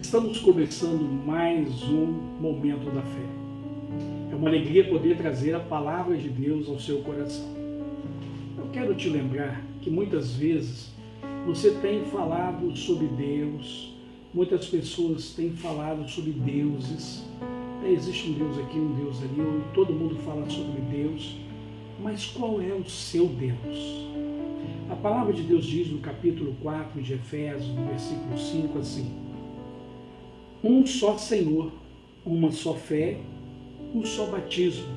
Estamos começando mais um momento da fé. É uma alegria poder trazer a palavra de Deus ao seu coração. Eu quero te lembrar que muitas vezes você tem falado sobre Deus, muitas pessoas têm falado sobre deuses. É, existe um Deus aqui, um Deus ali, todo mundo fala sobre Deus, mas qual é o seu Deus? A palavra de Deus diz no capítulo 4 de Efésios, no versículo 5, assim: Um só Senhor, uma só fé, um só batismo,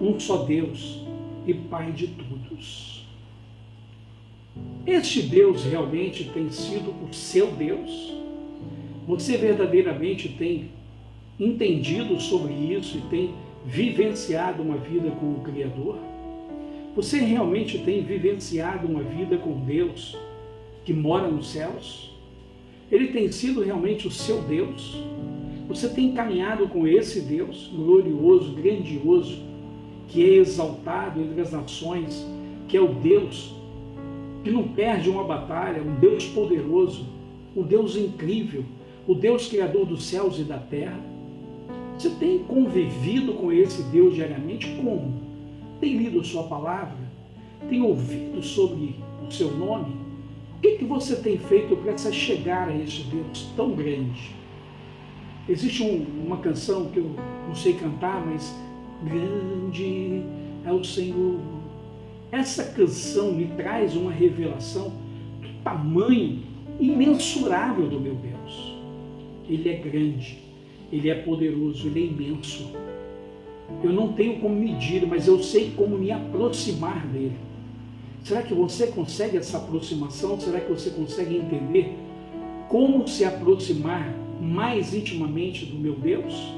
um só Deus e Pai de todos. Este Deus realmente tem sido o seu Deus? Você verdadeiramente tem entendido sobre isso e tem vivenciado uma vida com o Criador? Você realmente tem vivenciado uma vida com Deus que mora nos céus? Ele tem sido realmente o seu Deus? Você tem caminhado com esse Deus glorioso, grandioso, que é exaltado entre as nações, que é o Deus que não perde uma batalha, um Deus poderoso, um Deus incrível, o Deus criador dos céus e da terra? Você tem convivido com esse Deus diariamente? Como? Tem lido a sua palavra? Tem ouvido sobre o seu nome? O que, que você tem feito para se chegar a este Deus tão grande? Existe um, uma canção que eu não sei cantar, mas grande é o Senhor. Essa canção me traz uma revelação do tamanho imensurável do meu Deus. Ele é grande, ele é poderoso, ele é imenso. Eu não tenho como medir, mas eu sei como me aproximar dele. Será que você consegue essa aproximação? Será que você consegue entender como se aproximar mais intimamente do meu Deus?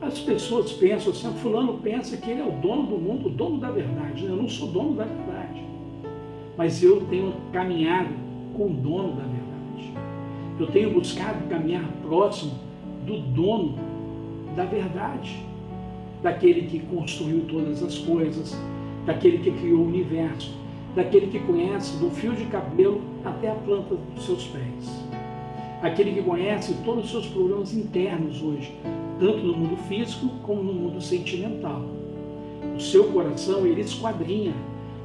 As pessoas pensam assim, fulano pensa que ele é o dono do mundo, o dono da verdade. Eu não sou dono da verdade. Mas eu tenho caminhado com o dono da verdade. Eu tenho buscado caminhar próximo do dono da verdade daquele que construiu todas as coisas, daquele que criou o universo, daquele que conhece do fio de cabelo até a planta dos seus pés. Aquele que conhece todos os seus problemas internos hoje, tanto no mundo físico como no mundo sentimental. O seu coração, ele esquadrinha.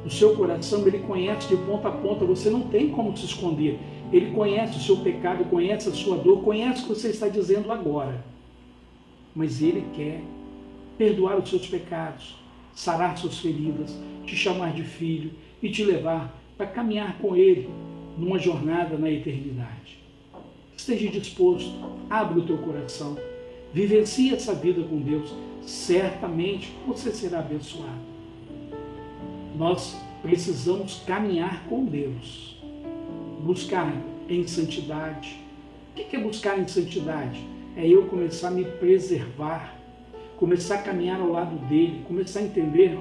O seu coração, ele conhece de ponta a ponta. Você não tem como se esconder. Ele conhece o seu pecado, conhece a sua dor, conhece o que você está dizendo agora. Mas ele quer perdoar os seus pecados, sarar suas feridas, te chamar de filho e te levar para caminhar com Ele numa jornada na eternidade. Esteja disposto, abre o teu coração, vivencie essa vida com Deus, certamente você será abençoado. Nós precisamos caminhar com Deus, buscar em santidade. O que é buscar em santidade? É eu começar a me preservar começar a caminhar ao lado dele, começar a entender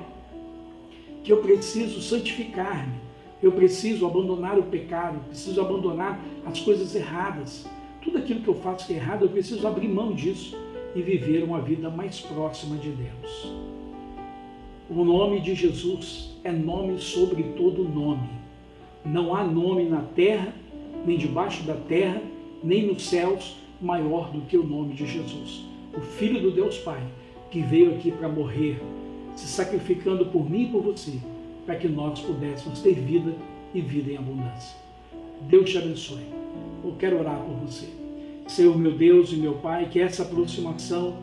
que eu preciso santificar-me, eu preciso abandonar o pecado, preciso abandonar as coisas erradas. Tudo aquilo que eu faço que é errado, eu preciso abrir mão disso e viver uma vida mais próxima de Deus. O nome de Jesus é nome sobre todo nome. Não há nome na terra, nem debaixo da terra, nem nos céus maior do que o nome de Jesus, o Filho do Deus Pai, que veio aqui para morrer, se sacrificando por mim e por você, para que nós pudéssemos ter vida e vida em abundância. Deus te abençoe. Eu quero orar por você. Senhor meu Deus e meu Pai, que essa aproximação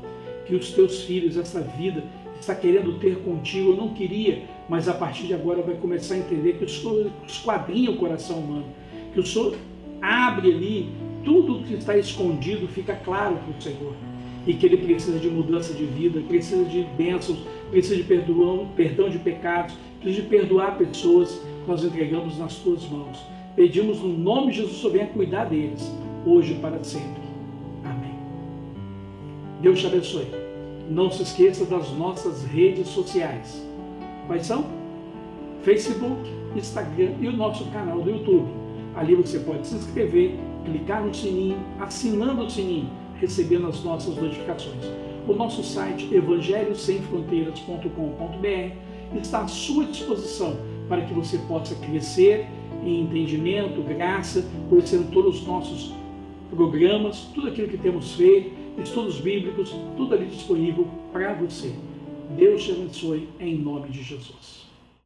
que os teus filhos, essa vida, está querendo ter contigo, eu não queria, mas a partir de agora vai começar a entender que o Senhor esquadrinha o coração humano, que o Senhor abre ali, tudo que está escondido fica claro para o Senhor e que ele precisa de mudança de vida, precisa de bênçãos, precisa de perdão, perdão de pecados, precisa de perdoar pessoas, nós entregamos nas tuas mãos. Pedimos no nome de Jesus, venha cuidar deles, hoje e para sempre. Amém. Deus te abençoe. Não se esqueça das nossas redes sociais. Quais são? Facebook, Instagram e o nosso canal do YouTube. Ali você pode se inscrever, clicar no sininho, assinando o sininho recebendo as nossas notificações. O nosso site evangelhosemfronteiras.com.br está à sua disposição para que você possa crescer em entendimento, graça, conhecendo todos os nossos programas, tudo aquilo que temos feito, estudos bíblicos, tudo ali disponível para você. Deus te abençoe em nome de Jesus.